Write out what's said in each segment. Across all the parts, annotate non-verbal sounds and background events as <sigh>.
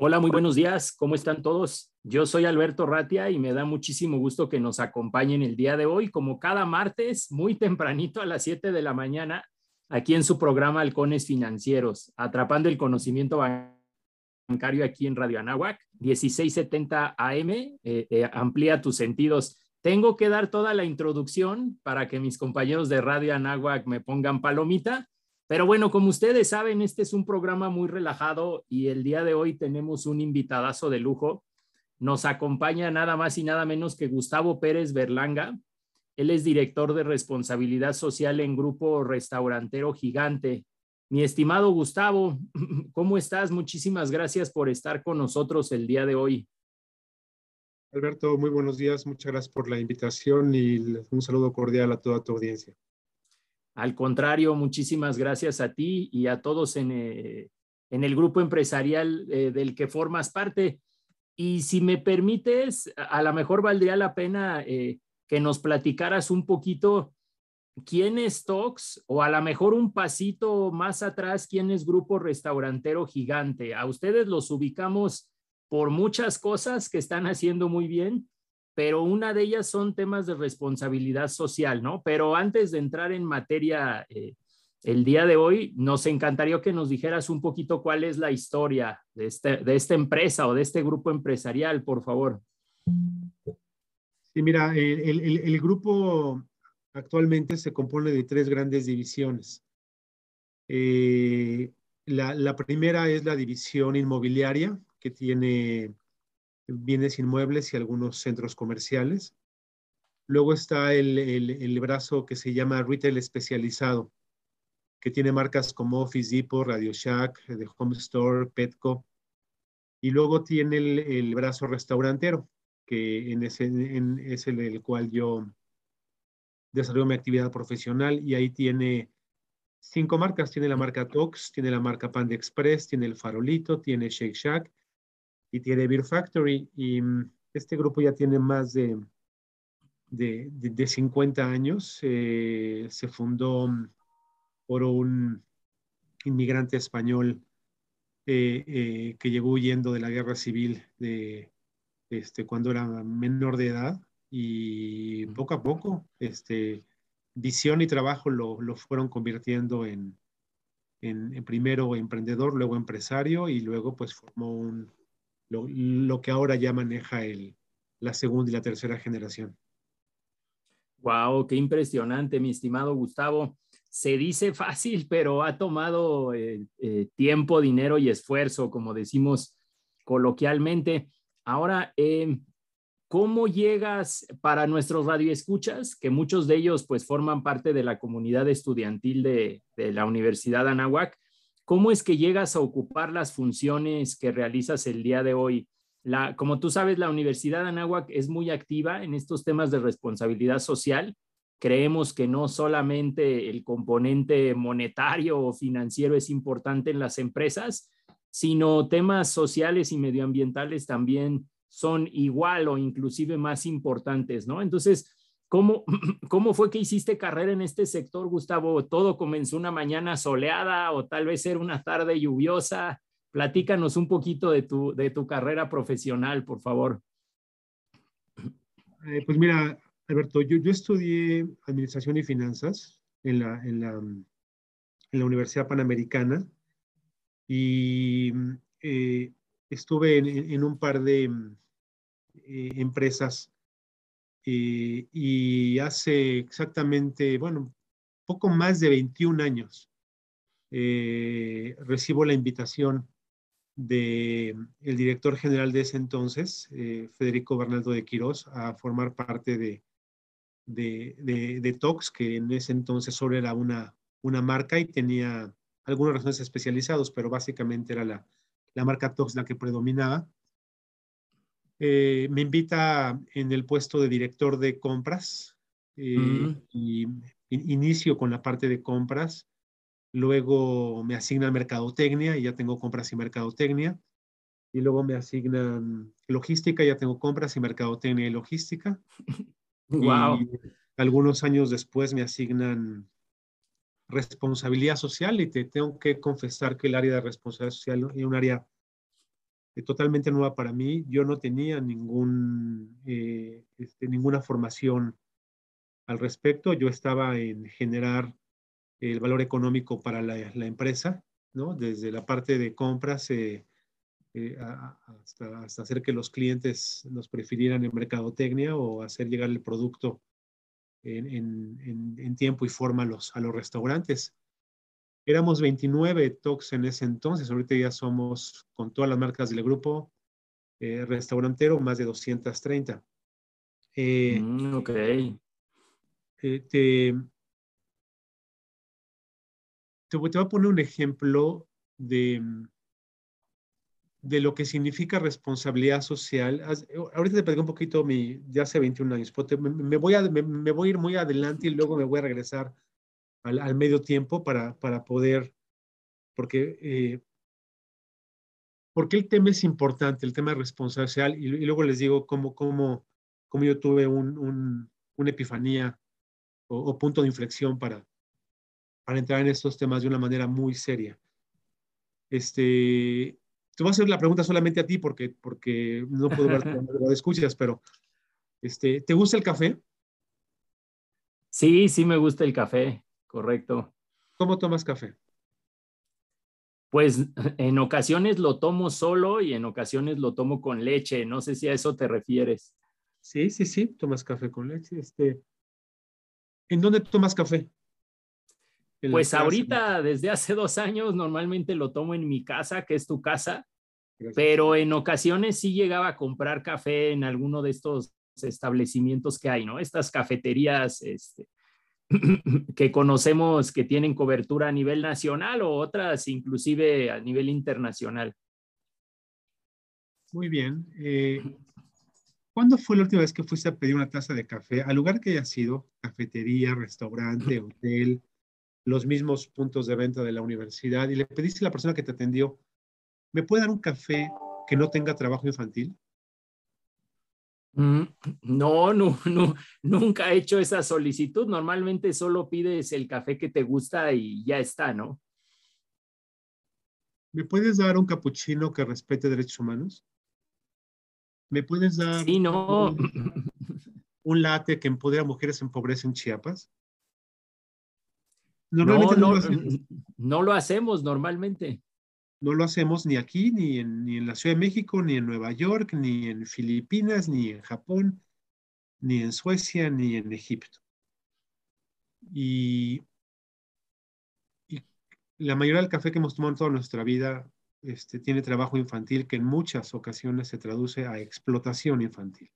Hola, muy buenos días. ¿Cómo están todos? Yo soy Alberto Ratia y me da muchísimo gusto que nos acompañen el día de hoy, como cada martes, muy tempranito a las 7 de la mañana, aquí en su programa Halcones Financieros, atrapando el conocimiento bancario aquí en Radio Anáhuac, 1670 AM, eh, eh, amplía tus sentidos. Tengo que dar toda la introducción para que mis compañeros de Radio Anáhuac me pongan palomita pero bueno, como ustedes saben, este es un programa muy relajado y el día de hoy tenemos un invitadazo de lujo. Nos acompaña nada más y nada menos que Gustavo Pérez Berlanga. Él es director de responsabilidad social en Grupo Restaurantero Gigante. Mi estimado Gustavo, <laughs> ¿cómo estás? Muchísimas gracias por estar con nosotros el día de hoy. Alberto, muy buenos días. Muchas gracias por la invitación y un saludo cordial a toda tu audiencia. Al contrario, muchísimas gracias a ti y a todos en, eh, el grupo empresarial eh, del que formas parte. Y si me permites, a lo mejor valdría la pena eh, que nos platicaras un poquito quién es Tox o a lo mejor un pasito más atrás, quién es Grupo Restaurantero Gigante. A ustedes los ubicamos por muchas cosas que están haciendo muy bien, pero una de ellas son temas de responsabilidad social, ¿no? Pero antes de entrar en materia eh, el día de hoy, nos encantaría que nos dijeras un poquito cuál es la historia de, este, de esta empresa o de este grupo empresarial, por favor. Sí, mira, el, el, grupo actualmente se compone de tres grandes divisiones. Eh, la, la primera es la división inmobiliaria, que tiene bienes inmuebles y algunos centros comerciales. Luego está el, brazo que se llama retail especializado, que tiene marcas como Office Depot, Radio Shack, The Home Store, Petco. Y luego tiene el, brazo restaurantero, que en ese, es el, el cual yo desarrollo mi actividad profesional y ahí tiene cinco marcas. Tiene la marca Tox, tiene la marca Panda Express, tiene el Farolito, tiene Shake Shack y tiene Beer Factory. Y mm, este grupo ya tiene más de, de, de, 50 años. Eh, se fundó mm, por un inmigrante español eh, eh, que llegó huyendo de la guerra civil de, este, cuando era menor de edad y poco a poco este, visión y trabajo lo, lo fueron convirtiendo en, en, en, primero emprendedor, luego empresario y luego pues formó un, lo, que ahora ya maneja el, la segunda y la tercera generación. Wow, qué impresionante, mi estimado Gustavo. Se dice fácil, pero ha tomado eh, eh, tiempo, dinero y esfuerzo, como decimos coloquialmente. Ahora, em, ¿cómo llegas para nuestros radioescuchas, que muchos de ellos pues forman parte de la comunidad estudiantil de, de la Universidad Anáhuac? ¿Cómo es que llegas a ocupar las funciones que realizas el día de hoy? La, como tú sabes, la Universidad de Anáhuac es muy activa en estos temas de responsabilidad social. Creemos que no solamente el componente monetario o financiero es importante en las empresas, sino temas sociales y medioambientales también son igual o inclusive más importantes, ¿no? Entonces, ¿Cómo, <clears throat> ¿Cómo fue que hiciste carrera en este sector, Gustavo? ¿Todo comenzó una mañana soleada o tal vez era una tarde lluviosa? Platícanos un poquito de tu, de tu carrera profesional, por favor. Eh, pues mira, Alberto, yo, yo, estudié Administración y Finanzas en la, en la, en la Universidad Panamericana y eh, estuve en, en, un par de eh, empresas eh, y hace exactamente, bueno, poco más de 21 años, eh, recibo la invitación del el director general de ese entonces, eh, Federico Bernardo de Quirós, a formar parte de, de, de, Tox, que en ese entonces solo era una, una marca y tenía algunos razones especializados, pero básicamente era la, la marca Tox la que predominaba. Eh, me invita en el puesto de director de compras eh, Mm. y inicio con la parte de compras. Luego me asignan mercadotecnia y ya tengo compras y mercadotecnia. Y luego me asignan logística, ya tengo compras y mercadotecnia y logística. <laughs> Wow. Y algunos años después me asignan responsabilidad social y te tengo que confesar que el área de responsabilidad social es un área eh, totalmente nueva para mí. Yo no tenía eh, este, ninguna formación al respecto. Yo estaba en generar el valor económico para la, empresa, ¿no? Desde la parte de compras eh, hasta, hacer que los clientes nos prefirieran en mercadotecnia o hacer llegar el producto en- en tiempo y forma a los, a los restaurantes. Éramos 29 TOCs en ese entonces, ahorita ya somos, con todas las marcas del grupo, eh, restaurantero, más de 230. Eh, Mm, ok. eh, te, te voy te voy a poner un ejemplo de, de lo que significa responsabilidad social. Ahorita te platico un poquito mi, de hace 21 años, pero te- me, me voy a, me, me voy a ir muy adelante y luego me voy a regresar al, al medio tiempo para, para poder, porque, eh, porque el tema es importante, el tema de responsabilidad social, y, y luego les digo cómo, cómo, cómo yo tuve un, un- una epifanía o, o punto de inflexión para, para entrar en estos temas de una manera muy seria. Este, te voy a hacer la pregunta solamente a ti porque, porque no puedo ver lo <laughs> escuchas, pero este, ¿te gusta el café? Sí, sí me gusta el café, correcto. ¿Cómo tomas café? Pues en ocasiones lo tomo solo y en ocasiones lo tomo con leche. No sé si a eso te refieres. Sí, sí, sí, tomas café con leche. Este, ¿En dónde tomas café? ¿En la Pues ahorita, desde hace dos años, normalmente lo tomo en mi casa, que es tu casa, Gracias. pero en ocasiones sí llegaba a comprar café en alguno de estos establecimientos que hay, ¿no? Estas cafeterías este, <clears throat> que conocemos que tienen cobertura a nivel nacional o otras inclusive a nivel internacional. Muy bien. Eh, ¿Cuándo fue la última vez que fuiste a pedir una taza de café? Al lugar que haya sido, cafetería, restaurante, <clears throat> hotel, los mismos puntos de venta de la universidad, y le pediste a la persona que te atendió, ¿me puede dar un café que no tenga trabajo infantil? Mm, No, no, <laughs> no, nunca he hecho esa solicitud. Normalmente solo pides el café que te gusta y ya está, ¿no? ¿Me puedes dar un capuchino que respete derechos humanos? ¿Me puedes dar Sí, no. un, <laughs> un latte que empodera a mujeres en pobreza en Chiapas? No, Normalmente no, no, lo hacemos. no lo hacemos normalmente. No lo hacemos ni aquí, ni en, ni en la Ciudad de México, ni en Nueva York, ni en Filipinas, ni en Japón, ni en Suecia, ni en Egipto. Y, la mayoría del café que hemos tomado en toda nuestra vida este, tiene trabajo infantil que en muchas ocasiones se traduce a explotación infantil.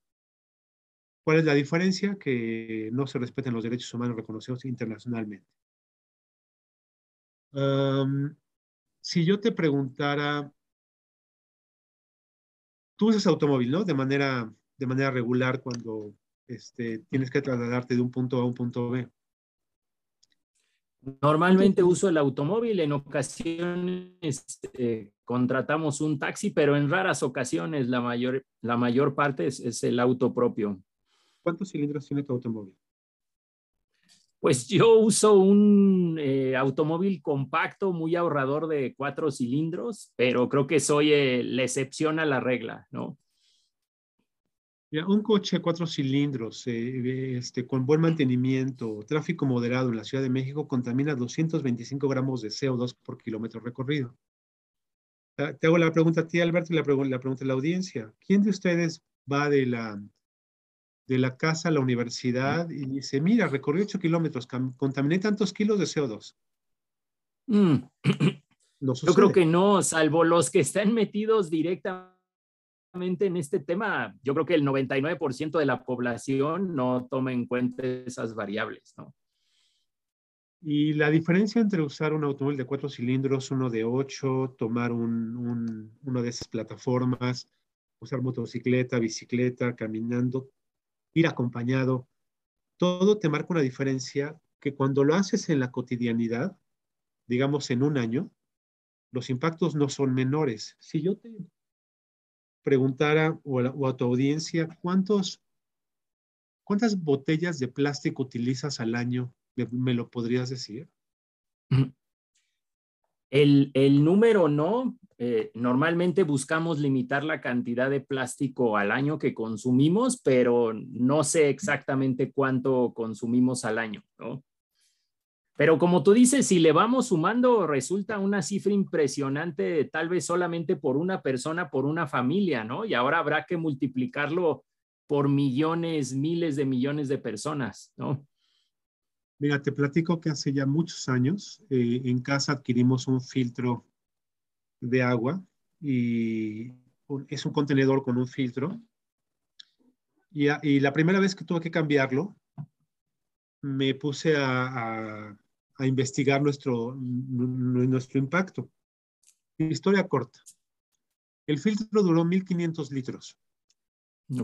¿Cuál es la diferencia? Que no se respeten los derechos humanos reconocidos internacionalmente. Si yo te preguntara, tú usas automóvil, ¿no? De manera, de manera regular cuando este, tienes que trasladarte de un punto A a un punto B. Normalmente uso el automóvil, en ocasiones eh, contratamos un taxi, pero en raras ocasiones la mayor, la mayor parte es, es el auto propio. ¿Cuántos cilindros tiene tu automóvil? Pues yo uso un eh, automóvil compacto, muy ahorrador de cuatro cilindros, pero creo que soy eh, la excepción a la regla, ¿no? Un coche cuatro cilindros eh, este, con buen mantenimiento, tráfico moderado en la Ciudad de México contamina 225 gramos de CO2 por kilómetro recorrido. Ah, Te hago la pregunta a ti, Alberto, y la pregunta a la audiencia. ¿Quién de ustedes va de la, de la casa a la universidad y dice, mira, recorrí 8 kilómetros, contaminé tantos kilos de CO2? Mm, No Yo creo que no, salvo los que están metidos directamente en este tema, yo creo que el 99% de la población no toma en cuenta esas variables, ¿no? Y la diferencia entre usar un automóvil de cuatro cilindros, uno de ocho, tomar un, un- una de esas plataformas, usar motocicleta, bicicleta, caminando, ir acompañado. Todo te marca una diferencia que cuando lo haces en la cotidianidad, digamos en un año, los impactos no son menores. Si yo te preguntara o a, tu audiencia, ¿cuántos, ¿cuántas botellas de plástico utilizas al año? ¿Me, lo podrías decir? El, el número no. Eh, normalmente buscamos limitar la cantidad de plástico al año que consumimos, pero no sé exactamente cuánto consumimos al año, ¿no? Pero como tú dices, si le vamos sumando, resulta una cifra impresionante, tal vez solamente por una persona, por una familia, ¿no? Y ahora habrá que multiplicarlo por millones, miles de millones de personas, ¿no? Mira, te platico que hace ya muchos años eh, en casa adquirimos un filtro de agua y es un contenedor con un filtro. Y, la primera vez que tuve que cambiarlo, me puse a, a investigar nuestro, nuestro impacto. Historia corta. El filtro duró 1500 litros,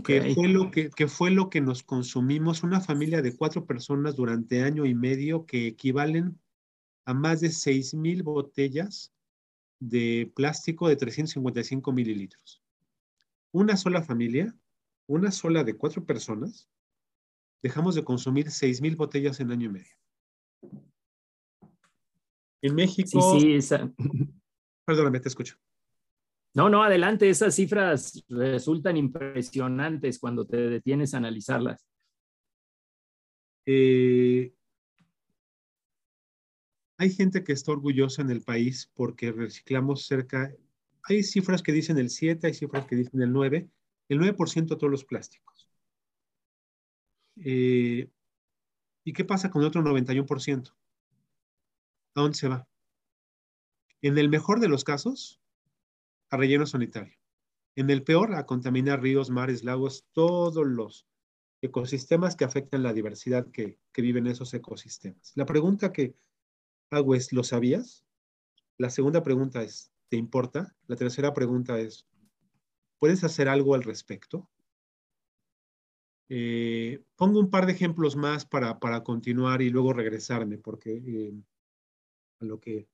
que, fue lo que, que, fue lo que nos consumimos una familia de cuatro personas durante año y medio, que equivalen a más de 6000 botellas de plástico de 355 mililitros. Una sola familia, una sola de cuatro personas, dejamos de consumir 6000 botellas en año y medio. En México. Sí, sí, Perdóname, te escucho. No, no, adelante. Esas cifras resultan impresionantes cuando te detienes a analizarlas. Eh, hay gente que está orgullosa en el país porque reciclamos cerca. Hay cifras que dicen el 7, hay cifras que dicen el 9, el 9% de todos los plásticos. Eh, ¿Y qué pasa con el otro 91%? ¿A dónde se va? En el mejor de los casos, a relleno sanitario. En el peor, a contaminar ríos, mares, lagos, todos los ecosistemas que afectan la diversidad que, que viven esos ecosistemas. La pregunta que hago es, ¿lo sabías? La segunda pregunta es, ¿te importa? La tercera pregunta es, ¿puedes hacer algo al respecto? Eh, pongo un par de ejemplos más para, para continuar y luego regresarme, porque eh, a lo que,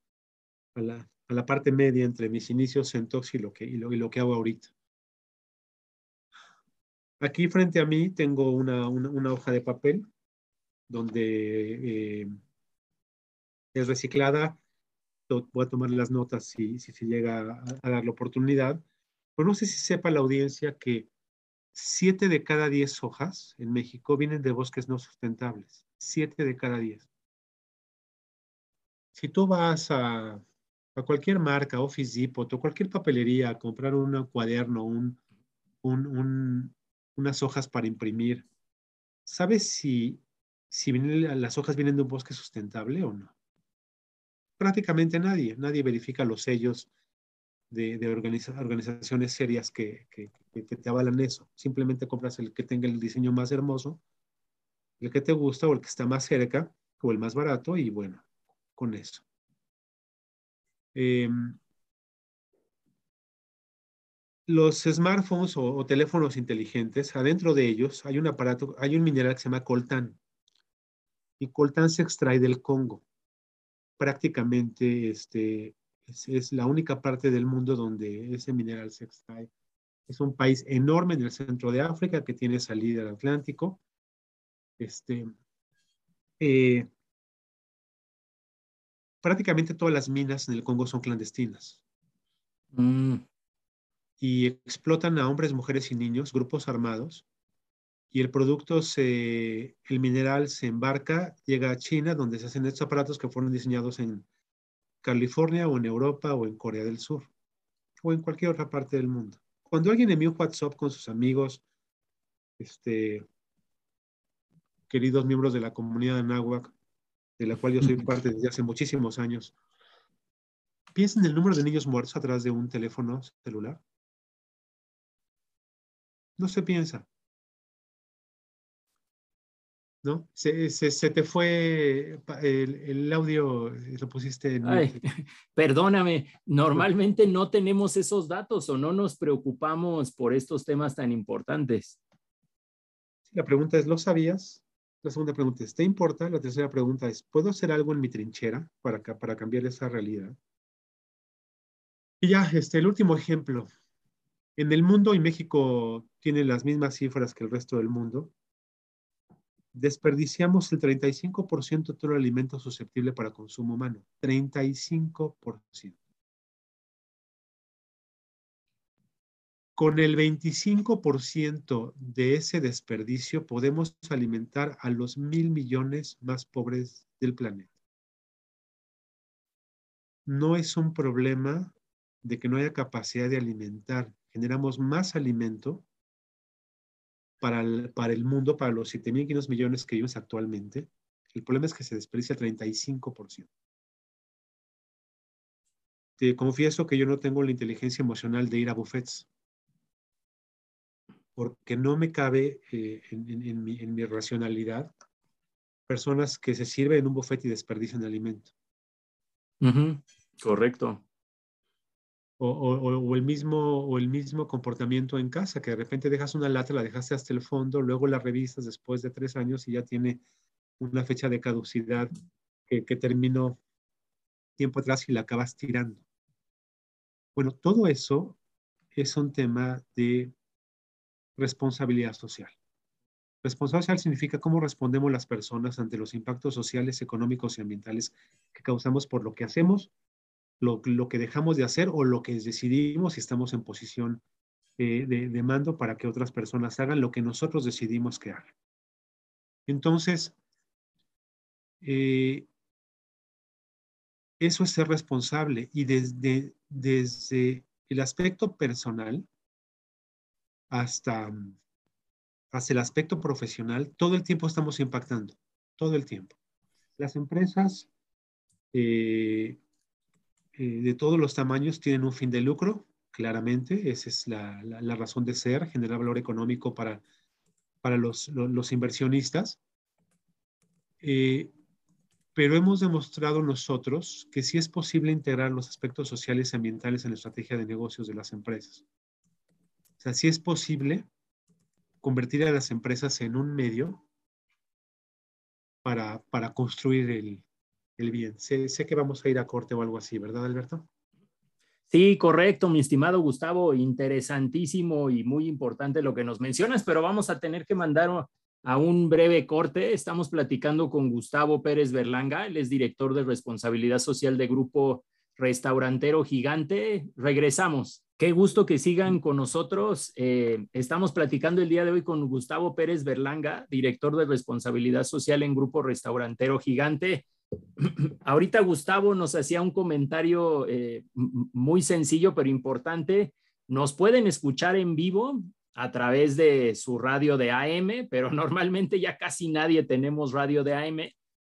a la, a la, parte media entre mis inicios en Tox y lo, que, y lo, que hago ahorita. Aquí frente a mí tengo una, hoja de papel donde eh, es reciclada. Voy a tomar las notas si, se llega a, a, dar la oportunidad. Pero no sé si sepa la audiencia que siete de cada diez hojas en México vienen de bosques no sustentables. Siete de cada diez si tú vas a, cualquier marca, Office Depot o cualquier papelería a comprar un cuaderno, un, unas hojas para imprimir, ¿sabes si, si las hojas vienen de un bosque sustentable o no? Prácticamente nadie, nadie verifica los sellos de, organizaciones serias que, que, te avalan eso. Simplemente compras el que tenga el diseño más hermoso, el que te gusta o el que está más cerca o el más barato y bueno, con eso. Em, los smartphones o, teléfonos inteligentes, adentro de ellos hay un aparato, hay un mineral que se llama coltán. Y coltán se extrae del Congo. Prácticamente este, es, la única parte del mundo donde ese mineral se extrae. Es un país enorme en el centro de África que tiene salida al Atlántico. Este, eh, prácticamente todas las minas en el Congo son clandestinas. Mm. Y explotan a hombres, mujeres y niños, grupos armados. Y el producto, se, el mineral se embarca, llega a China, donde se hacen estos aparatos que fueron diseñados en California o en Europa o en Corea del Sur o en cualquier otra parte del mundo. Cuando alguien envía un WhatsApp con sus amigos, este, queridos miembros de la comunidad de Anáhuac, de la cual yo soy parte desde hace muchísimos años. Piensa en el número de niños muertos atrás de un teléfono celular. No se piensa. ¿no? Se, se, te fue el, el, audio, lo pusiste en... Ay, <laughs> perdóname, normalmente no tenemos esos datos o no nos preocupamos por estos temas tan importantes. La pregunta es, ¿lo sabías? La segunda pregunta es, ¿te importa? La tercera pregunta es, ¿puedo hacer algo en mi trinchera para, para cambiar esa realidad? Y ya, este, el último ejemplo. En el mundo, y México tiene las mismas cifras que el resto del mundo, desperdiciamos el 35% de todo el alimento susceptible para consumo humano. 35%. Con el 25% de ese desperdicio podemos alimentar a los mil millones más pobres del planeta. No es un problema de que no haya capacidad de alimentar. Generamos más alimento para el, para el mundo, para los 7.500 millones que vivimos actualmente. El problema es que se desperdicia 35%. Te confieso que yo no tengo la inteligencia emocional de ir a buffets porque no me cabe eh, en, mi, racionalidad personas que se sirven en un buffet y desperdician alimento. Correcto. O, el mismo, o el mismo comportamiento en casa, que de repente dejas una lata, la dejaste hasta el fondo, luego la revisas después de tres años y ya tiene una fecha de caducidad que, que terminó tiempo atrás y la acabas tirando. Bueno, todo eso es un tema de responsabilidad social. Responsabilidad social significa cómo respondemos las personas ante los impactos sociales, económicos y ambientales que causamos por lo que hacemos, lo, que dejamos de hacer o lo que decidimos si estamos en posición eh, de, mando para que otras personas hagan lo que nosotros decidimos que hagan. Entonces, eh, eso es ser responsable y desde, desde el aspecto personal, hasta, hasta el aspecto profesional, todo el tiempo estamos impactando, todo el tiempo. Las empresas eh, eh, de todos los tamaños tienen un fin de lucro, claramente, esa es la, razón de ser, generar valor económico para, para los, inversionistas. Eh, pero hemos demostrado nosotros que sí es posible integrar los aspectos sociales y ambientales en la estrategia de negocios de las empresas. Sea, sí es posible convertir a las empresas en un medio para, construir el, bien. Sé, sé, que vamos a ir a corte o algo así, ¿verdad, Alberto? Sí, correcto, mi estimado Gustavo. Interesantísimo y muy importante lo que nos mencionas, pero vamos a tener que mandar a un breve corte. Estamos platicando con Gustavo Pérez Berlanga, él es director de responsabilidad social de Grupo Restaurantero Gigante. Regresamos. Qué gusto que sigan con nosotros. Eh, estamos platicando el día de hoy con Gustavo Pérez Berlanga, director de responsabilidad social en Grupo Restaurantero Gigante. <clears throat> Ahorita Gustavo nos hacía un comentario eh, muy sencillo pero importante. Nos pueden escuchar en vivo a través de su radio de AM, pero <laughs> normalmente ya casi nadie tenemos radio de AM.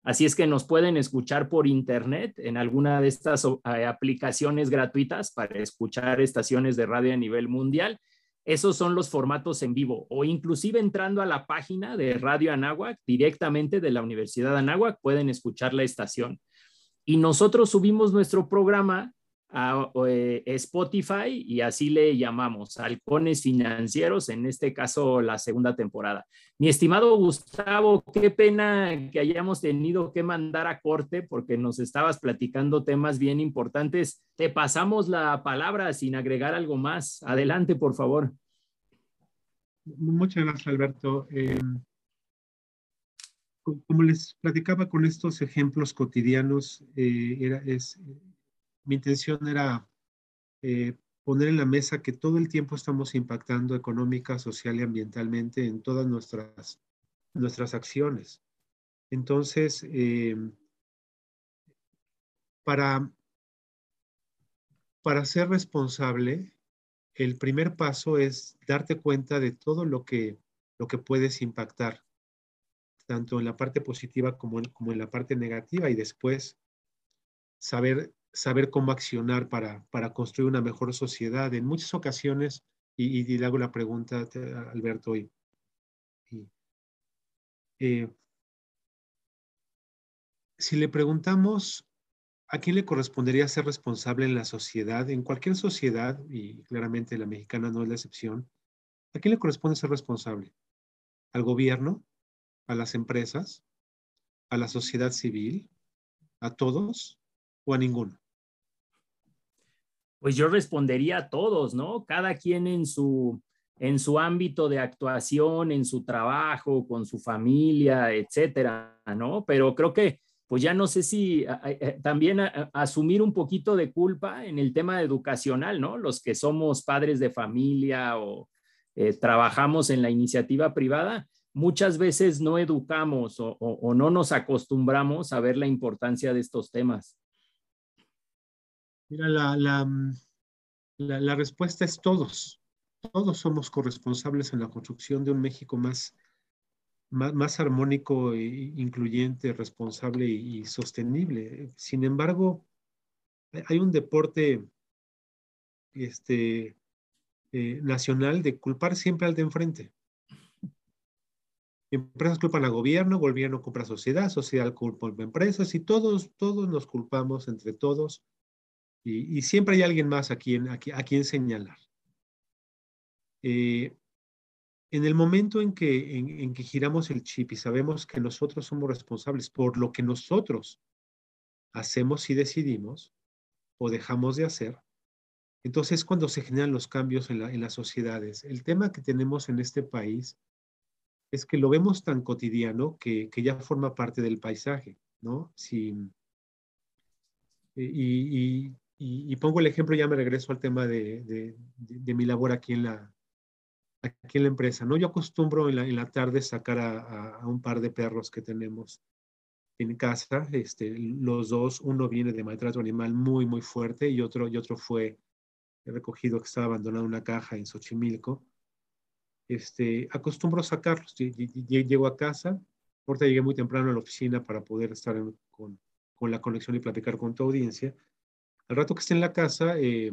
Así es que nos pueden escuchar por internet en alguna de estas eh, aplicaciones gratuitas para escuchar estaciones de radio a nivel mundial. Esos son los formatos en vivo o inclusive entrando a la página de Radio Anáhuac directamente de la Universidad de Anáhuac pueden escuchar la estación. Y nosotros subimos nuestro programa a eh, Spotify y así le llamamos, Halcones Financieros, en este caso la segunda temporada. Mi estimado Gustavo, qué pena que hayamos tenido que mandar a corte porque nos estabas platicando temas bien importantes. Te pasamos la palabra sin agregar algo más. Adelante, por favor. Muchas gracias, Alberto. Eh, como les platicaba con estos ejemplos cotidianos, eh, era, es, mi intención era eh, poner en la mesa que todo el tiempo estamos impactando económica, social y ambientalmente en todas nuestras, nuestras acciones. Entonces, eh, para, para ser responsable, el primer paso es darte cuenta de todo lo que, lo que puedes impactar, tanto en la parte positiva como como en la parte negativa, y después saber saber cómo accionar para, para construir una mejor sociedad. En muchas ocasiones, y, le hago la pregunta a Alberto hoy, eh, si le preguntamos a quién le correspondería ser responsable en la sociedad, en cualquier sociedad, y claramente la mexicana no es la excepción, ¿a quién le corresponde ser responsable? ¿Al gobierno? ¿A las empresas? ¿A la sociedad civil? ¿A todos o a ninguno? Pues yo respondería a todos, ¿no? Cada quien en su, en su ámbito de actuación, en su trabajo, con su familia, etcétera, ¿no? Pero creo que, pues ya no sé si eh, también asumir un poquito de culpa en el tema educacional, ¿no? Los que somos padres de familia o eh, trabajamos en la iniciativa privada, muchas veces no educamos o, o no nos acostumbramos a ver la importancia de estos temas. Mira, la, la, la, respuesta es todos. Todos somos corresponsables en la construcción de un México más, más, más armónico, e incluyente, responsable y, sostenible. Sin embargo, hay un deporte este, eh, nacional de culpar siempre al de enfrente. Empresas culpan al gobierno, gobierno culpa a sociedad, sociedad culpa a empresas y todos, todos nos culpamos entre todos y, y siempre hay alguien más a quien, a, a quien señalar. Eh, en el momento en que, en, en que giramos el chip y sabemos que nosotros somos responsables por lo que nosotros hacemos y decidimos o dejamos de hacer, entonces cuando se generan los cambios en, la, en las sociedades. El tema que tenemos en este país es que lo vemos tan cotidiano que, que ya forma parte del paisaje, ¿no? Si, y, y, y, pongo el ejemplo, ya me regreso al tema de, de, mi labor aquí en la, aquí en la empresa, ¿no? Yo acostumbro en la, en la tarde sacar a, un par de perros que tenemos en casa, este, los dos, uno viene de maltrato animal muy, muy fuerte y otro, y otro fue recogido que estaba abandonado en una caja en Xochimilco. Este, acostumbro sacarlos, llego a casa, ahorita llegué muy temprano a la oficina para poder estar con, con, la conexión y platicar con tu audiencia. Al rato que esté en la casa, eh,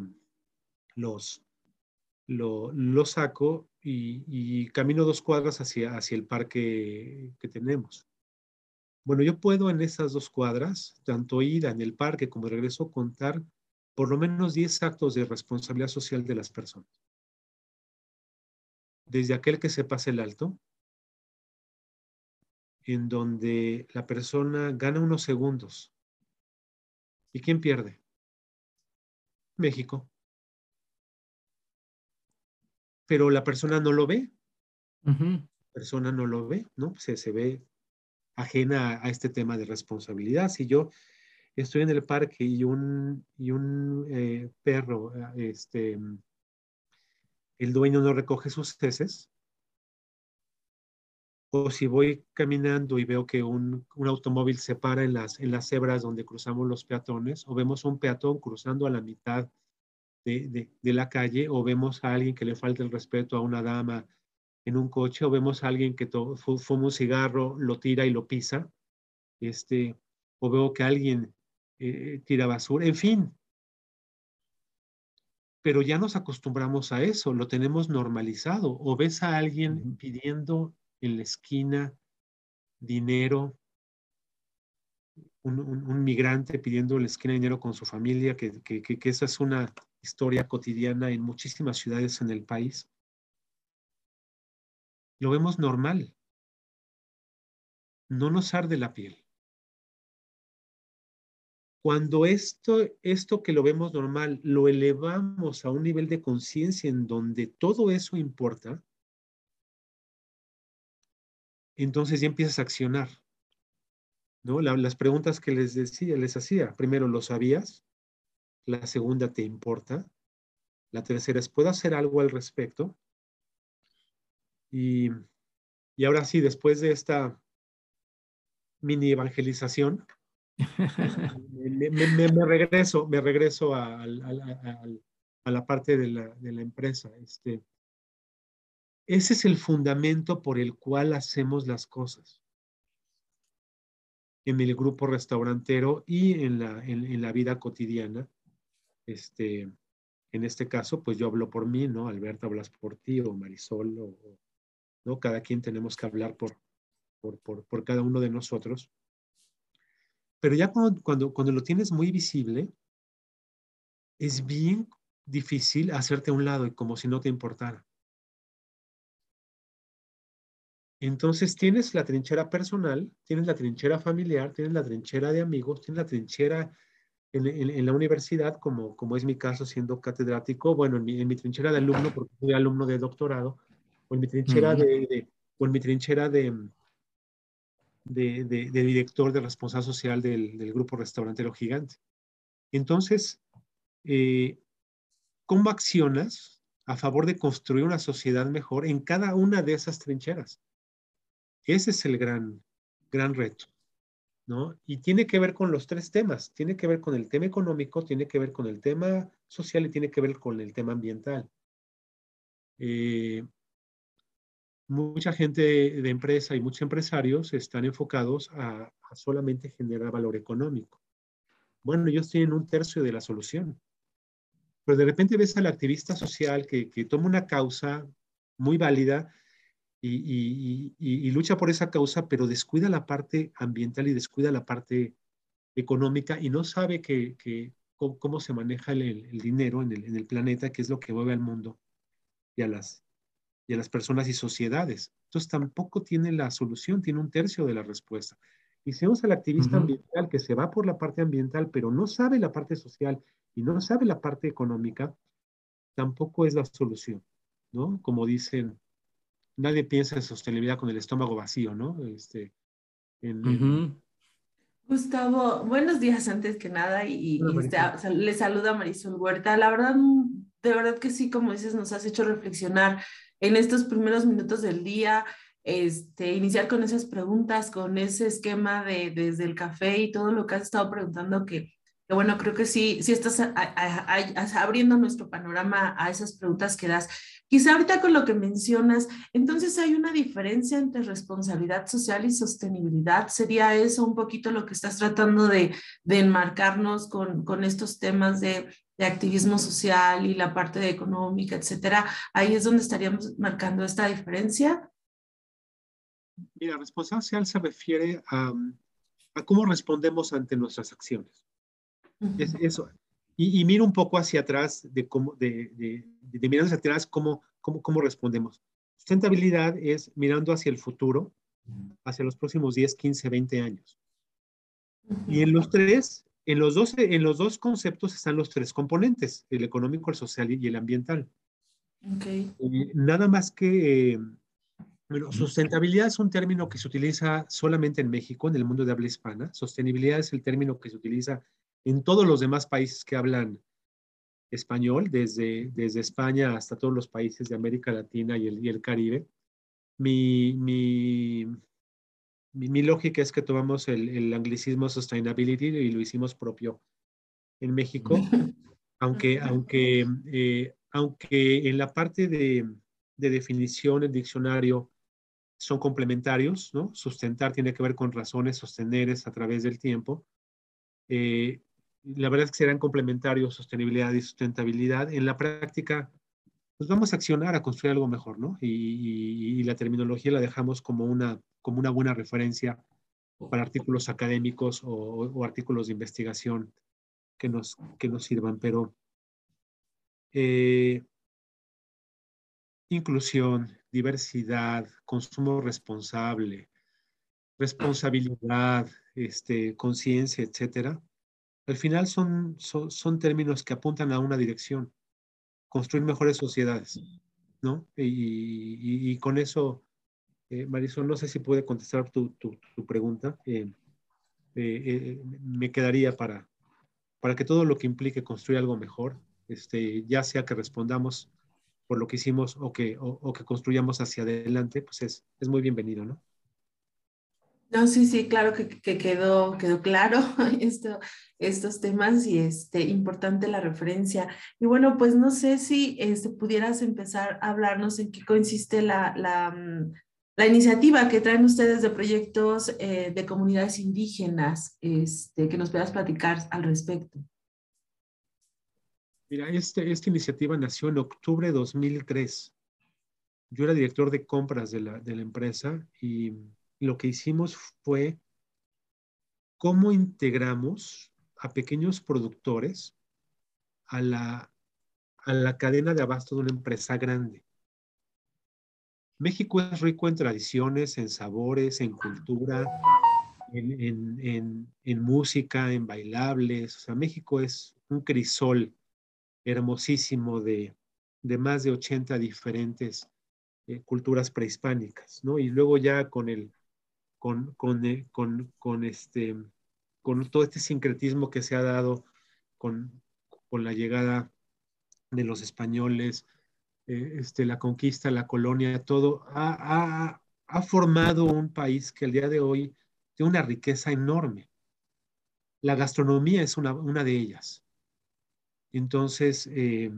los, lo, saco y, camino dos cuadras hacia, hacia el parque que tenemos. Bueno, yo puedo en esas dos cuadras, tanto ir en el parque como regreso, contar por lo menos 10 actos de responsabilidad social de las personas. Desde aquel que se pase el alto, en donde la persona gana unos segundos. ¿Y quién pierde? México. Pero la persona no lo ve. Uh -huh. La persona no lo ve, ¿no? Se, se ve ajena a, a, este tema de responsabilidad. Si yo estoy en el parque y un, y un eh, perro, este, el dueño no recoge sus heces, o si voy caminando y veo que un, un, automóvil se para en las, en las cebras donde cruzamos los peatones, o vemos un peatón cruzando a la mitad de, de, de la calle, o vemos a alguien que le falta el respeto a una dama en un coche, o vemos a alguien que fuma un cigarro, lo tira y lo pisa, este, o veo que alguien eh, tira basura, en fin. Pero ya nos acostumbramos a eso, lo tenemos normalizado. O ves a alguien pidiendo en la esquina dinero, un, migrante pidiendo en la esquina dinero con su familia, que esa es una historia cotidiana en muchísimas ciudades en el país. Lo vemos normal. No nos arde la piel. Cuando esto, esto que lo vemos normal lo elevamos a un nivel de conciencia en donde todo eso importa, entonces ya empiezas a accionar. ¿no? La, las preguntas que les decía, les hacía, primero, ¿lo sabías? La segunda, ¿te importa? La tercera es, ¿puedo hacer algo al respecto? Y, y ahora sí, después de esta mini evangelización, me, regreso, me regreso a la parte de la, de la, empresa. Este, ese es el fundamento por el cual hacemos las cosas. En el grupo restaurantero y en la, en, la vida cotidiana. Este, en este caso, pues yo hablo por mí, ¿no? Alberto hablas por ti o Marisol, ¿no? Cada quien tenemos que hablar por, por, por, por cada uno de nosotros Pero ya cuando, cuando, cuando lo tienes muy visible, es bien difícil hacerte a un lado y como si no te importara. Entonces tienes la trinchera personal, tienes la trinchera familiar, tienes la trinchera de amigos, tienes la trinchera en, la universidad, como, como es mi caso siendo catedrático, bueno, en mi, trinchera de alumno, porque soy alumno de doctorado, o en mi trinchera, de, o en mi trinchera de, de, director de responsabilidad social del, del grupo restaurantero gigante. Entonces, eh, ¿cómo accionas a favor de construir una sociedad mejor en cada una de esas trincheras? Ese es el gran, gran reto. ¿no? Y tiene que ver con los tres temas. Tiene que ver con el tema económico, tiene que ver con el tema social y tiene que ver con el tema ambiental. Eh, mucha gente de empresa y muchos empresarios están enfocados a, solamente generar valor económico. Bueno, ellos tienen un tercio de la solución. Pero de repente ves al activista social que toma una causa muy válida y, lucha por esa causa, pero descuida la parte ambiental y descuida la parte económica y no sabe que, cómo, se maneja el, dinero en el, en el, planeta, que es lo que mueve al mundo y a, las, y a las personas y sociedades. Entonces tampoco tiene la solución, tiene un tercio de la respuesta. Y si vemos al activista ambiental que se va por la parte ambiental, pero no sabe la parte social y no sabe la parte económica, tampoco es la solución, ¿no? Como dicen nadie piensa en sostenibilidad con el estómago vacío, ¿no? Este, Gustavo, buenos días antes que nada y, este, le saluda Marisol Huerta. La verdad, de verdad que sí, como dices, nos has hecho reflexionar en estos primeros minutos del día, este, iniciar con esas preguntas, con ese esquema de desde el café y todo lo que has estado preguntando que, que bueno, creo que sí, sí estás abriendo nuestro panorama a esas preguntas que das. Quizá ahorita con lo que mencionas, entonces hay una diferencia entre responsabilidad social y sostenibilidad. ¿Sería eso un poquito lo que estás tratando de, de enmarcarnos con, con, estos temas de, de, activismo social y la parte económica, etcétera? Ahí es donde estaríamos marcando esta diferencia. Mira, responsabilidad social se refiere a, a cómo respondemos ante nuestras acciones. es, eso, y, y, miro un poco hacia atrás de cómo, de, de, de, mirar hacia atrás cómo, cómo, cómo respondemos. Sustentabilidad es mirando hacia el futuro, hacia los próximos 10, 15, 20 años. Y en los tres, en los dos, en los dos conceptos están los tres componentes, el económico, el social y el ambiental. Okay. Eh, nada más que, eh, bueno, sustentabilidad es un término que se utiliza solamente en México, en el mundo de habla hispana. Sostenibilidad es el término que se utiliza en todos los demás países que hablan español, desde, desde España hasta todos los países de América Latina y el, el Caribe. Mi, mi, mi, lógica es que tomamos el, el, anglicismo sustainability y lo hicimos propio en México, <laughs> aunque, aunque, eh, aunque en la parte de, de definición, el diccionario son complementarios, ¿no? Sustentar tiene que ver con razones, sostener es a través del tiempo. Eh, la verdad es que serán complementarios sostenibilidad y sustentabilidad. En la práctica, pues vamos a accionar a construir algo mejor, ¿no? Y, la terminología la dejamos como una, como una buena referencia para artículos académicos o, artículos de investigación que nos, que nos sirvan, pero eh, inclusión, diversidad, consumo responsable, responsabilidad, este, conciencia, etcétera, al final son, son, términos que apuntan a una dirección, construir mejores sociedades, ¿no? Y, con eso, eh, Marisol, no sé si puede contestar tu, pregunta. Eh, eh, me quedaría para, para que todo lo que implique construir algo mejor, este, ya sea que respondamos por lo que hicimos o que, o, que construyamos hacia adelante, pues es, es muy bienvenido, ¿no? No, sí, sí, claro que, quedó, quedó claro <laughs> esto, estos temas y este, importante la referencia. Y bueno, pues no sé si este, pudieras empezar a hablarnos en qué consiste la, la, mm, iniciativa que traen ustedes de proyectos eh, de comunidades indígenas, este, que nos puedas platicar al respecto. Mira, este, esta iniciativa nació en octubre de 2003. Yo era director de compras de la, de la empresa y lo que hicimos fue cómo integramos a pequeños productores a la, a la cadena de abasto de una empresa grande. México es rico en tradiciones, en sabores, en cultura, en, música, en bailables. O sea, México es un crisol hermosísimo de, más de 80 diferentes eh, culturas prehispánicas, ¿no? Y luego ya con el, con, con, eh, con, con, este, con todo este sincretismo que se ha dado con, con la llegada de los españoles, eh, este, la conquista, la colonia, todo, ha, ha, formado un país que al día de hoy tiene una riqueza enorme. La gastronomía es una, una de ellas. Entonces, eh,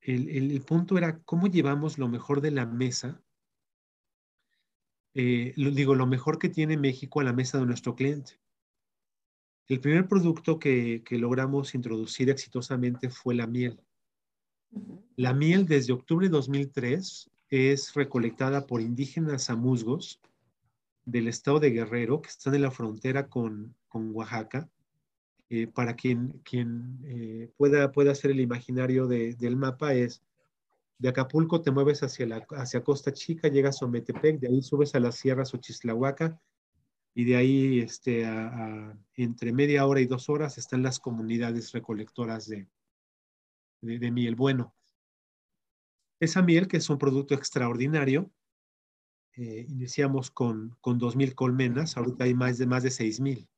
el, el, punto era cómo llevamos lo mejor de la mesa, eh, lo, digo, lo mejor que tiene México a la mesa de nuestro cliente. El primer producto que, que logramos introducir exitosamente fue la miel. La miel desde octubre de 2003 es recolectada por indígenas amuzgos del estado de Guerrero, que están en la frontera con, Oaxaca. Eh, para quien, quien eh, pueda, pueda hacer el imaginario del mapa, es de Acapulco te mueves hacia, la, hacia Costa Chica, llegas a Ometepec, de ahí subes a las sierras Ochislahuaca, y de ahí este, entre media hora y dos horas están las comunidades recolectoras de, de, miel bueno. Esa miel, que es un producto extraordinario, eh, iniciamos con, con 2.000 colmenas, ahorita hay más de, más de 6.000.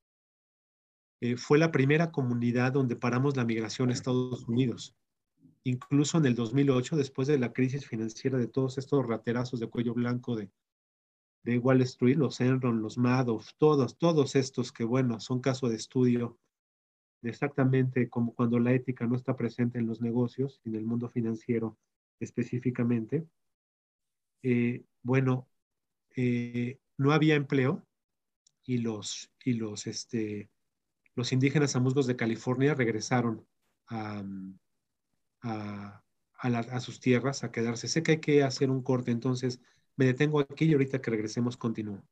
Eh, fue la primera comunidad donde paramos la migración a Estados Unidos. Incluso en el 2008, después de la crisis financiera de todos estos raterazos de cuello blanco de, de Wall Street, los Enron, los Madoff, todos, todos estos que, bueno, son caso de estudio exactamente como cuando la ética no está presente en los negocios, en el mundo financiero específicamente. Eh, bueno, eh, no había empleo y los, y los, este, los indígenas amuzgos de California regresaron a, a, a, sus tierras a quedarse. Sé que hay que hacer un corte, entonces me detengo aquí y ahorita que regresemos continúo.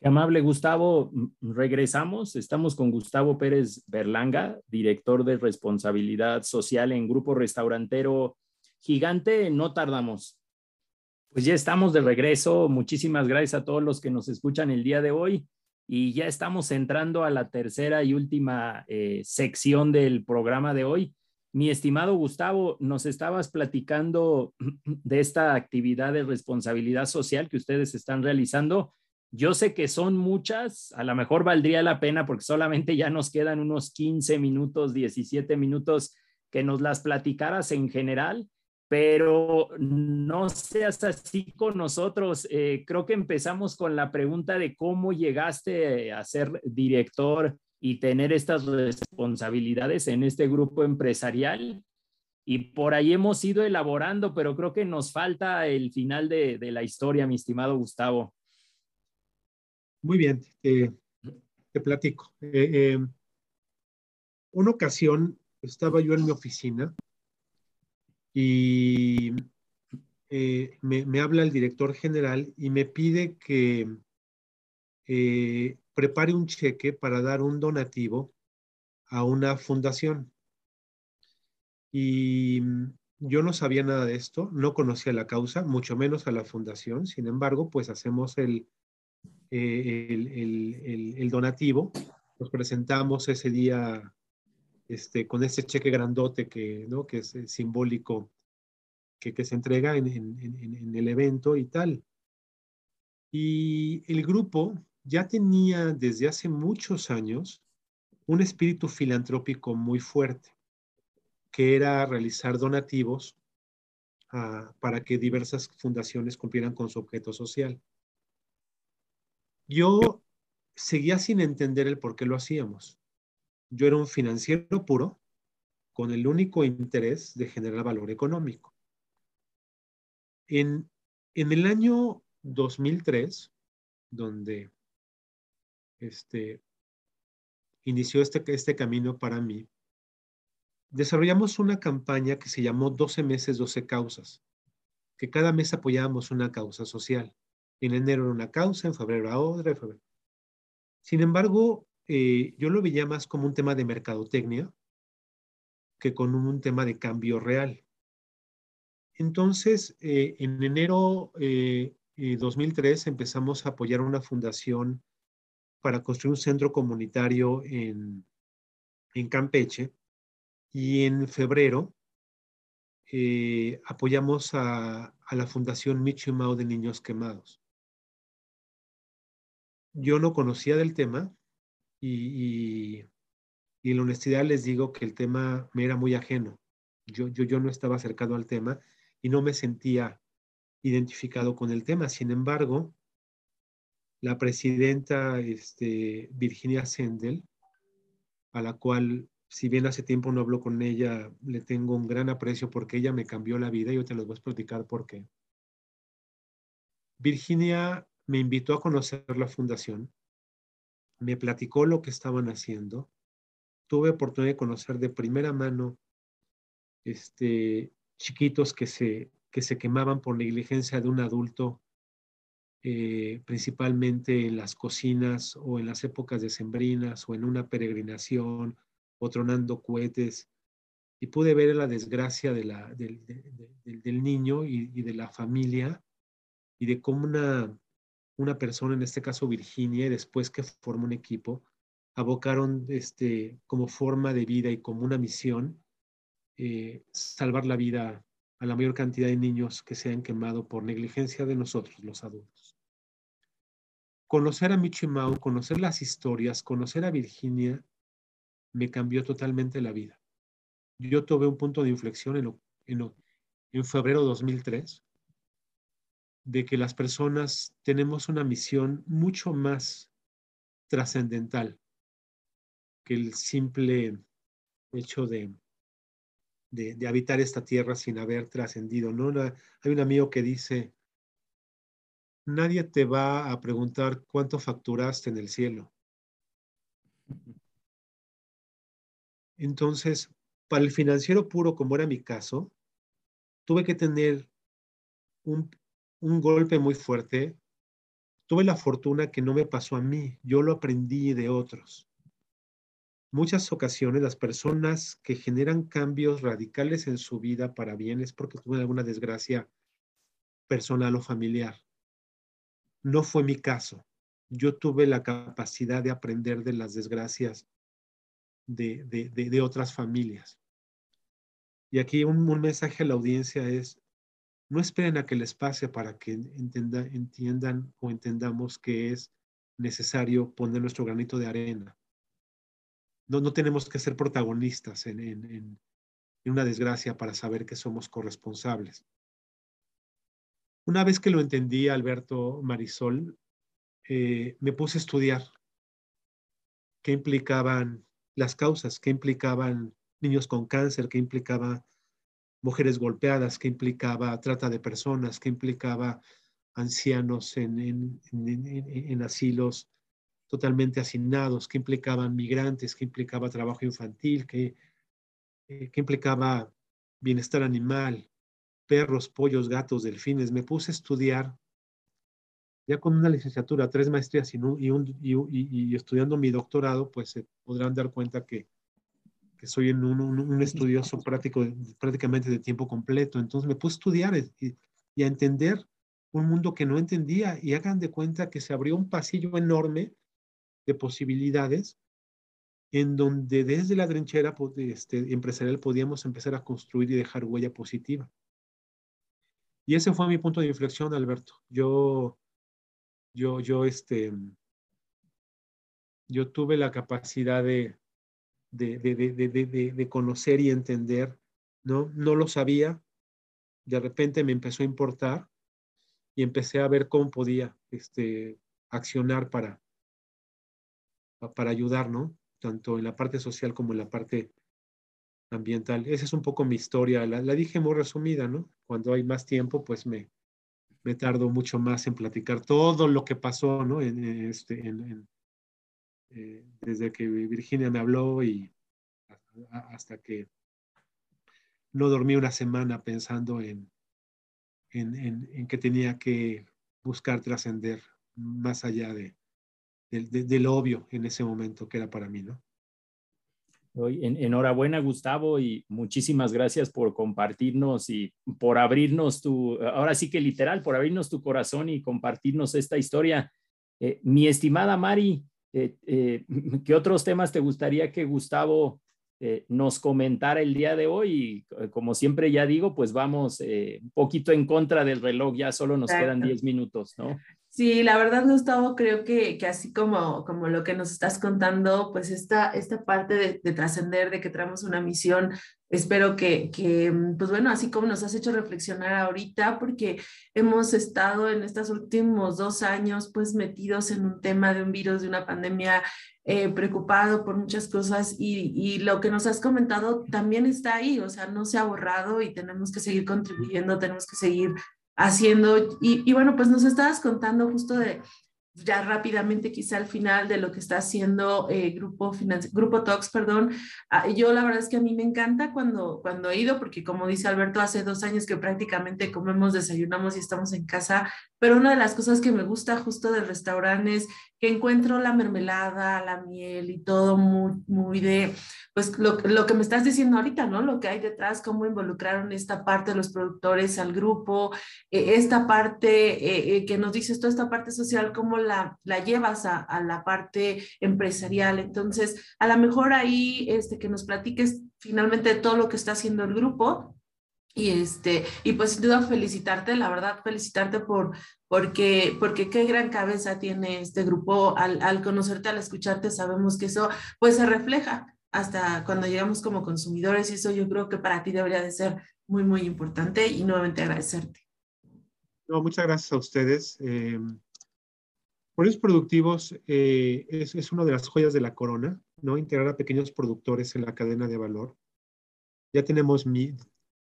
Qué amable, Gustavo. Regresamos. Estamos con Gustavo Pérez Berlanga, director de responsabilidad social en Grupo Restaurantero Gigante. No tardamos. Pues ya estamos de regreso. Muchísimas gracias a todos los que nos escuchan el día de hoy. Y ya estamos entrando a la tercera y última eh, sección del programa de hoy. Mi estimado Gustavo, nos estabas platicando <clears throat> de esta actividad de responsabilidad social que ustedes están realizando yo sé que son muchas, a lo mejor valdría la pena porque solamente ya nos quedan unos 15 minutos, 17 minutos que nos las platicaras en general, pero no seas así con nosotros. Eh, creo que empezamos con la pregunta de cómo llegaste a ser director y tener estas responsabilidades en este grupo empresarial. Y por ahí hemos ido elaborando, pero creo que nos falta el final de, de la historia, mi estimado Gustavo. Muy bien, te platico. Eh, eh, una ocasión estaba yo en mi oficina y eh, me, habla el director general y me pide que prepare un cheque para dar un donativo a una fundación. Y yo no sabía nada de esto, no conocía la causa, mucho menos a la fundación. Sin embargo, pues hacemos el, eh, el, donativo. Nos presentamos ese día este, con ese cheque grandote que, ¿no? que es eh, simbólico que, que, se entrega en, en, el evento y tal. Y el grupo ya tenía desde hace muchos años un espíritu filantrópico muy fuerte, que era realizar donativos ah, para que diversas fundaciones cumplieran con su objeto social. Yo seguía sin entender el por qué lo hacíamos. Yo era un financiero puro con el único interés de generar valor económico. En, el año 2003, donde este, inició este, este camino para mí, desarrollamos una campaña que se llamó 12 meses, 12 causas, que cada mes apoyábamos una causa social. En enero era una causa, en febrero era otra. Sin embargo, eh, yo lo veía más como un tema de mercadotecnia que con un tema de cambio real. Entonces, eh, en enero de 2003 empezamos a apoyar una fundación para construir un centro comunitario en, en Campeche y en febrero eh, apoyamos a, la Fundación Micho Mao de Niños Quemados. Yo no conocía del tema y, y, en la honestidad les digo que el tema me era muy ajeno. Yo, yo, yo no estaba acercado al tema y no me sentía identificado con el tema. Sin embargo, la presidenta este, Virginia Sendel, a la cual si bien hace tiempo no hablo con ella, le tengo un gran aprecio porque ella me cambió la vida y yo te los voy a platicar por qué. Virginia me invitó a conocer la fundación, me platicó lo que estaban haciendo, tuve oportunidad de conocer de primera mano este, chiquitos que se, que se quemaban por negligencia de un adulto, eh, principalmente en las cocinas o en las épocas decembrinas o en una peregrinación o tronando cohetes, y pude ver la desgracia de la, del, niño y, de la familia, y de cómo una, persona, en este caso Virginia, después que formó un equipo, abocaron este, como forma de vida y como una misión eh, salvar la vida a la mayor cantidad de niños que se han quemado por negligencia de nosotros, los adultos. Conocer a Michimau, conocer las historias, conocer a Virginia, me cambió totalmente la vida. Yo tuve un punto de inflexión en, en, febrero de 2003 de que las personas tenemos una misión mucho más trascendental que el simple hecho de, de, habitar esta tierra sin haber trascendido. ¿no? hay un amigo que dice, nadie te va a preguntar cuánto facturaste en el cielo. Entonces, para el financiero puro, como era mi caso, tuve que tener un, golpe muy fuerte. Tuve la fortuna que no me pasó a mí, yo lo aprendí de otros. Muchas ocasiones las personas que generan cambios radicales en su vida para bien es porque tuvieron alguna desgracia personal o familiar. No fue mi caso. Yo tuve la capacidad de aprender de las desgracias de, otras familias. Y aquí un, mensaje a la audiencia es, no esperen a que les pase para que entiendan o entendamos que es necesario poner nuestro granito de arena. No, tenemos que ser protagonistas en, una desgracia para saber que somos corresponsables. Una vez que lo entendí, Alberto Marisol, eh, me puse a estudiar qué implicaban las causas que implicaban niños con cáncer, que implicaba mujeres golpeadas, que implicaba trata de personas, que implicaba ancianos en, asilos totalmente hacinados, que implicaban migrantes, que implicaba trabajo infantil, que, eh, implicaba bienestar animal, perros, pollos, gatos, delfines. Me puse a estudiar ya con una licenciatura, tres maestrías y, y, estudiando mi doctorado, pues se podrán dar cuenta que, soy un, un, estudioso práctico, prácticamente de tiempo completo. Entonces me puse a estudiar y, a entender un mundo que no entendía y hagan de cuenta que se abrió un pasillo enorme de posibilidades en donde desde la trinchera pues, este, empresarial podíamos empezar a construir y dejar huella positiva. Y ese fue mi punto de inflexión, Alberto. Yo yo, yo, este, yo tuve la capacidad de, de, de, de, conocer y entender, ¿no? No lo sabía, de repente me empezó a importar y empecé a ver cómo podía este, accionar para, para ayudar, ¿no? Tanto en la parte social como en la parte ambiental. Esa es un poco mi historia. La, dije muy resumida, ¿no? Cuando hay más tiempo, pues me, me tardo mucho más en platicar todo lo que pasó, ¿no? En, este, eh, desde que Virginia me habló y hasta que no dormí una semana pensando en, en, que tenía que buscar trascender más allá de, del, obvio en ese momento que era para mí, ¿no? Enhorabuena, Gustavo, y muchísimas gracias por compartirnos y por abrirnos tu, ahora sí que literal, por abrirnos tu corazón y compartirnos esta historia. Eh, mi estimada Mari, eh, eh, <laughs> ¿qué otros temas te gustaría que Gustavo nos comentara el día de hoy? Y como siempre ya digo, pues vamos un poquito en contra del reloj, ya solo nos quedan 10 minutos, ¿no? Sí, la verdad, Gustavo, creo que, que, así como, como lo que nos estás contando, pues esta, esta parte de, de trascender, de que traemos una misión, espero que, que, pues bueno, así como nos has hecho reflexionar ahorita, porque hemos estado en estos últimos dos años, pues metidos en un tema de un virus, de una pandemia, eh, preocupado por muchas cosas y, y lo que nos has comentado también está ahí, o sea, no se ha borrado y tenemos que seguir contribuyendo, tenemos que seguir haciendo. Y, bueno, pues nos estabas contando justo de, ya rápidamente quizá al final de lo que está haciendo eh, Grupo, Grupo Talks, perdón. Ah, yo la verdad es que a mí me encanta cuando, cuando he ido, porque como dice Alberto, hace dos años que prácticamente comemos, desayunamos y estamos en casa, pero una de las cosas que me gusta justo del restaurante es que encuentro la mermelada, la miel y todo muy, muy de, pues lo, que me estás diciendo ahorita, ¿no? Lo que hay detrás, cómo involucraron esta parte de los productores al grupo, eh, esta parte eh, que nos dices, toda esta parte social, cómo la, la llevas a, a, la parte empresarial. Entonces, a lo mejor ahí este, que nos platiques finalmente todo lo que está haciendo el grupo. Y, este, y pues sin duda felicitarte, la verdad, felicitarte por, porque, porque qué gran cabeza tiene este grupo. Al, al conocerte, al escucharte, sabemos que eso pues se refleja hasta cuando llegamos como consumidores y eso yo creo que para ti debería de ser muy, muy importante y nuevamente agradecerte. No, muchas gracias a ustedes. Eh, Proyectos productivos eh, es, es, una de las joyas de la corona, ¿no? Integrar a pequeños productores en la cadena de valor. Ya tenemos,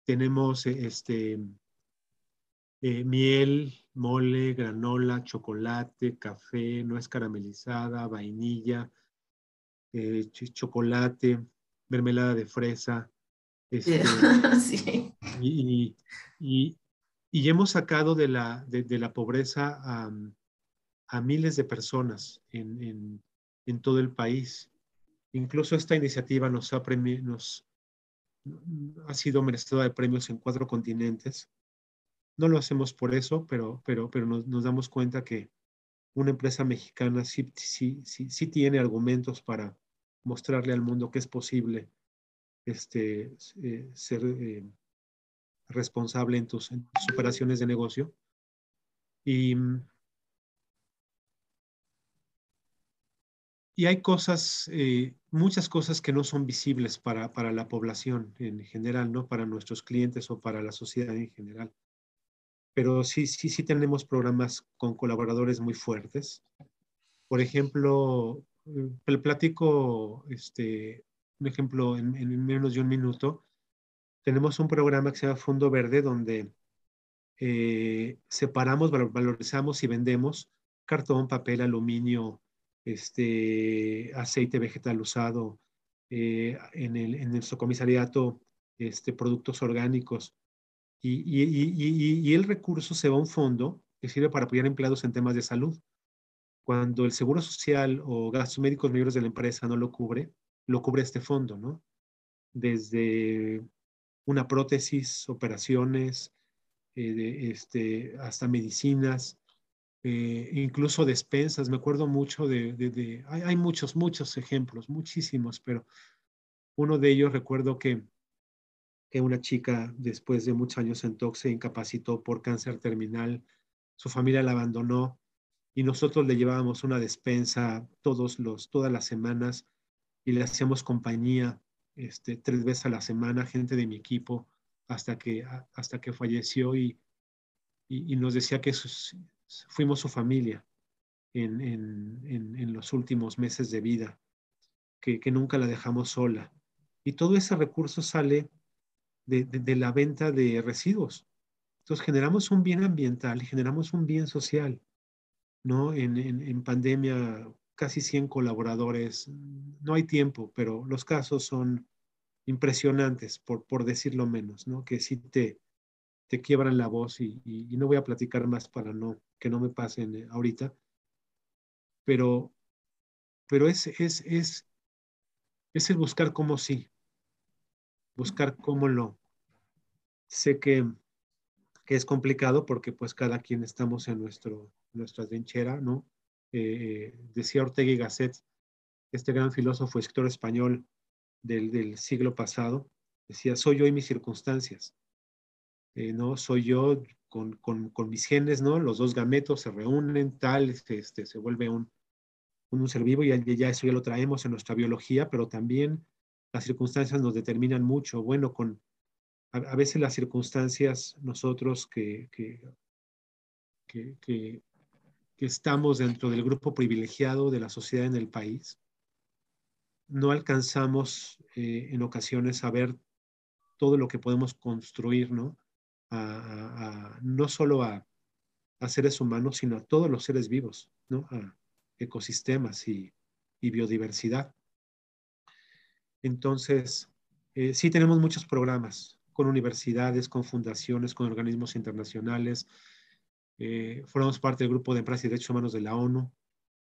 tenemos este, eh, miel, mole, granola, chocolate, café, nuez caramelizada, vainilla, eh, chocolate, mermelada de fresa. Este, <laughs> sí. y, y, y, hemos sacado de la, de, de la pobreza a a miles de personas en, en, en todo el país. Incluso esta iniciativa nos ha, nos, ha sido merecedora de premios en cuatro continentes. No lo hacemos por eso, pero, pero, pero nos, damos cuenta que una empresa mexicana sí, sí, sí, sí, tiene argumentos para mostrarle al mundo que es posible este, eh, ser eh, responsable en tus, en tus, operaciones de negocio. Y Y hay cosas, eh, muchas cosas que no son visibles para, para la población en general, ¿no? Para nuestros clientes o para la sociedad en general. Pero sí, sí, sí tenemos programas con colaboradores muy fuertes. Por ejemplo, el platico este, un ejemplo en, en, menos de un minuto. Tenemos un programa que se llama Fondo Verde, donde eh, separamos, valorizamos y vendemos cartón, papel, aluminio, este, aceite vegetal usado, eh, en, el, en nuestro comisariato este, productos orgánicos. Y, y, y, y, el recurso se va a un fondo que sirve para apoyar empleados en temas de salud. Cuando el seguro social o gastos médicos mayores de la empresa no lo cubre, lo cubre este fondo, ¿no? Desde una prótesis, operaciones, eh, de, este, hasta medicinas, eh, incluso despensas. Me acuerdo mucho de, de, de hay, hay, muchos, muchos ejemplos, muchísimos, pero uno de ellos recuerdo que, que una chica después de muchos años en TOC se incapacitó por cáncer terminal, su familia la abandonó y nosotros le llevábamos una despensa todos los, todas las semanas y le hacíamos compañía este, tres veces a la semana, gente de mi equipo, hasta que, hasta que falleció y, y, y nos decía que sus, fuimos su familia en, en, en, en los últimos meses de vida, que, que, nunca la dejamos sola. Y todo ese recurso sale de, de, de la venta de residuos. Entonces generamos un bien ambiental y generamos un bien social. ¿no? En, en, en, pandemia, casi 100 colaboradores. No hay tiempo, pero los casos son impresionantes, por, por decirlo menos, ¿no? Que sí te, te quiebran la voz y, y, y, no voy a platicar más para no que no me pasen ahorita. Pero pero es, es, es, es el buscar cómo sí, buscar cómo lo. Sé que, que es complicado porque pues cada quien estamos en nuestro, nuestra trinchera, ¿no? Eh, decía Ortega y Gasset, este gran filósofo, escritor español del, del siglo pasado, decía, soy yo y mis circunstancias. Eh, ¿no? Soy yo con, con, mis genes, ¿no? Los dos gametos se reúnen, tal, este, este se vuelve un, un ser vivo y ya, eso ya lo traemos en nuestra biología, pero también las circunstancias nos determinan mucho. Bueno, con a, veces las circunstancias nosotros que, que, que, que, estamos dentro del grupo privilegiado de la sociedad en el país, no alcanzamos eh, en ocasiones a ver todo lo que podemos construir, ¿no? A, no solo a, seres humanos, sino a todos los seres vivos, ¿no? A ecosistemas y, biodiversidad. Entonces, eh, sí tenemos muchos programas con universidades, con fundaciones, con organismos internacionales. Eh, formamos parte del grupo de empresas y derechos humanos de la ONU,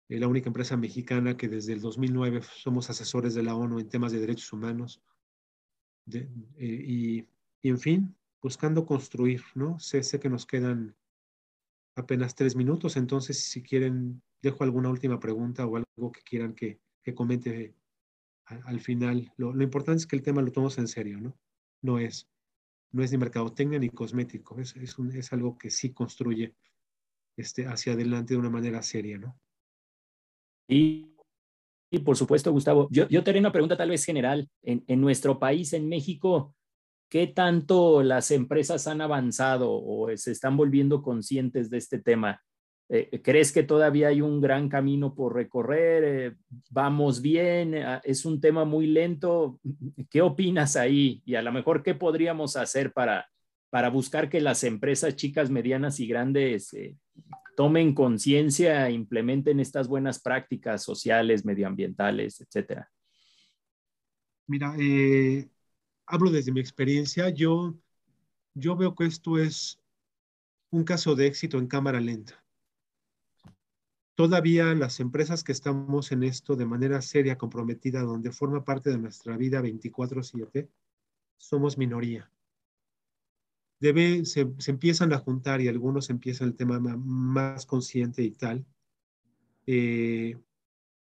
eh, la única empresa mexicana que desde el 2009 somos asesores de la ONU en temas de derechos humanos. y, y, en fin, buscando construir, ¿no? Sé, sé que nos quedan apenas tres minutos, entonces si quieren, dejo alguna última pregunta o algo que quieran que, que comente al final. Lo, lo, importante es que el tema lo tomemos en serio, ¿no? No es, no es ni mercadotecnia ni cosmético, es, es, un, es algo que sí construye este, hacia adelante de una manera seria, ¿no? Y, y por supuesto, Gustavo, yo, yo te haré una pregunta tal vez general. En, en nuestro país, en México, ¿qué tanto las empresas han avanzado o se están volviendo conscientes de este tema? Eh, ¿Crees que todavía hay un gran camino por recorrer? Eh, ¿Vamos bien? Ah, ¿Es un tema muy lento? <laughs> ¿Qué opinas ahí? Y a lo mejor, ¿qué podríamos hacer para, para buscar que las empresas chicas, medianas y grandes eh, tomen conciencia e implementen estas buenas prácticas sociales, medioambientales, etcétera? Mira, eh, hablo desde mi experiencia. Yo, yo veo que esto es un caso de éxito en cámara lenta todavía las empresas que estamos en esto de manera seria, comprometida, donde forma parte de nuestra vida 24/7, somos minoría. Debe, se, se, empiezan a juntar y algunos empiezan el tema más consciente y tal. Eh,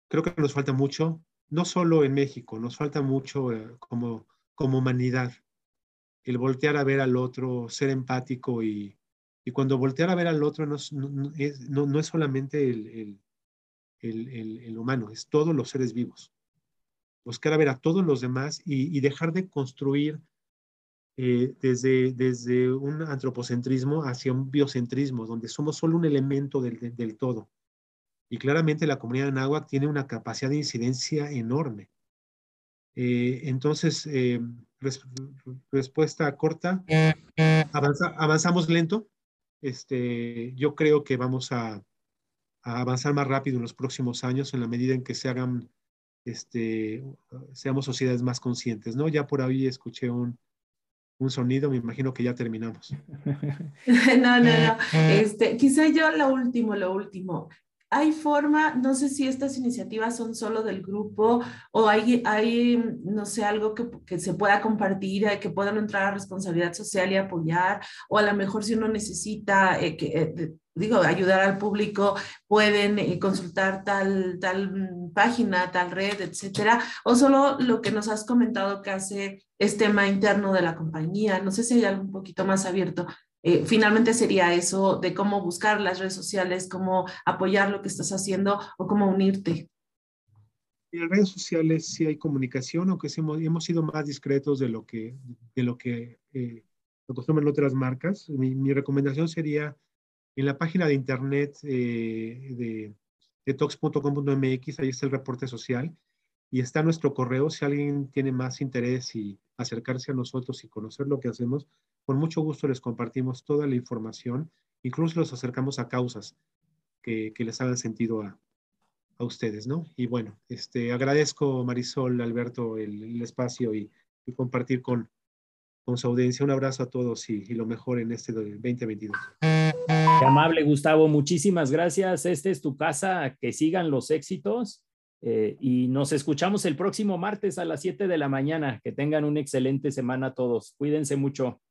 creo que nos falta mucho, no solo en México, nos falta mucho eh, como, como humanidad, el voltear a ver al otro, ser empático y, y cuando voltear a ver al otro no es, no, no, no es solamente el, el, el, humano, es todos los seres vivos. Buscar a ver a todos los demás y, y dejar de construir eh, desde, desde un antropocentrismo hacia un biocentrismo, donde somos solo un elemento del, del, todo. Y claramente la comunidad de Nahuac tiene una capacidad de incidencia enorme. Eh, entonces, eh, res, respuesta corta, avanza, avanzamos lento, este, yo creo que vamos a, a, avanzar más rápido en los próximos años en la medida en que se hagan, este, seamos sociedades más conscientes, ¿no? Ya por ahí escuché un, un sonido, me imagino que ya terminamos. <laughs> no, no, no. <laughs> Este, quizá yo lo último, lo último. ¿Hay forma, no sé si estas iniciativas son solo del grupo o hay, hay no sé, algo que, que se pueda compartir, eh, que puedan entrar a responsabilidad social y apoyar? O a lo mejor si uno necesita, eh, eh, digo, ayudar al público, pueden consultar tal, tal página, tal red, etcétera. O solo lo que nos has comentado que hace es tema interno de la compañía. No sé si hay algo un poquito más abierto eh, finalmente sería eso de cómo buscar las redes sociales, cómo apoyar lo que estás haciendo o cómo unirte. En las redes sociales sí hay comunicación, aunque hemos, sido más discretos de lo que, de lo que eh, acostumbran otras marcas. Mi, recomendación sería en la página de internet eh, de, de talks.com.mx, ahí está el reporte social y está nuestro correo. Si alguien tiene más interés y acercarse a nosotros y conocer lo que hacemos, con mucho gusto les compartimos toda la información, incluso los acercamos a causas que, les hagan sentido a, a, ustedes, ¿no? Y bueno, este, agradezco Marisol, Alberto, el, espacio y, compartir con, con su audiencia. Un abrazo a todos y, lo mejor en este 2022. Qué amable, Gustavo. Muchísimas gracias. Esta es tu casa. Que sigan los éxitos Eh, y nos escuchamos el próximo martes a las 7 de la mañana. Que tengan una excelente semana todos. Cuídense mucho.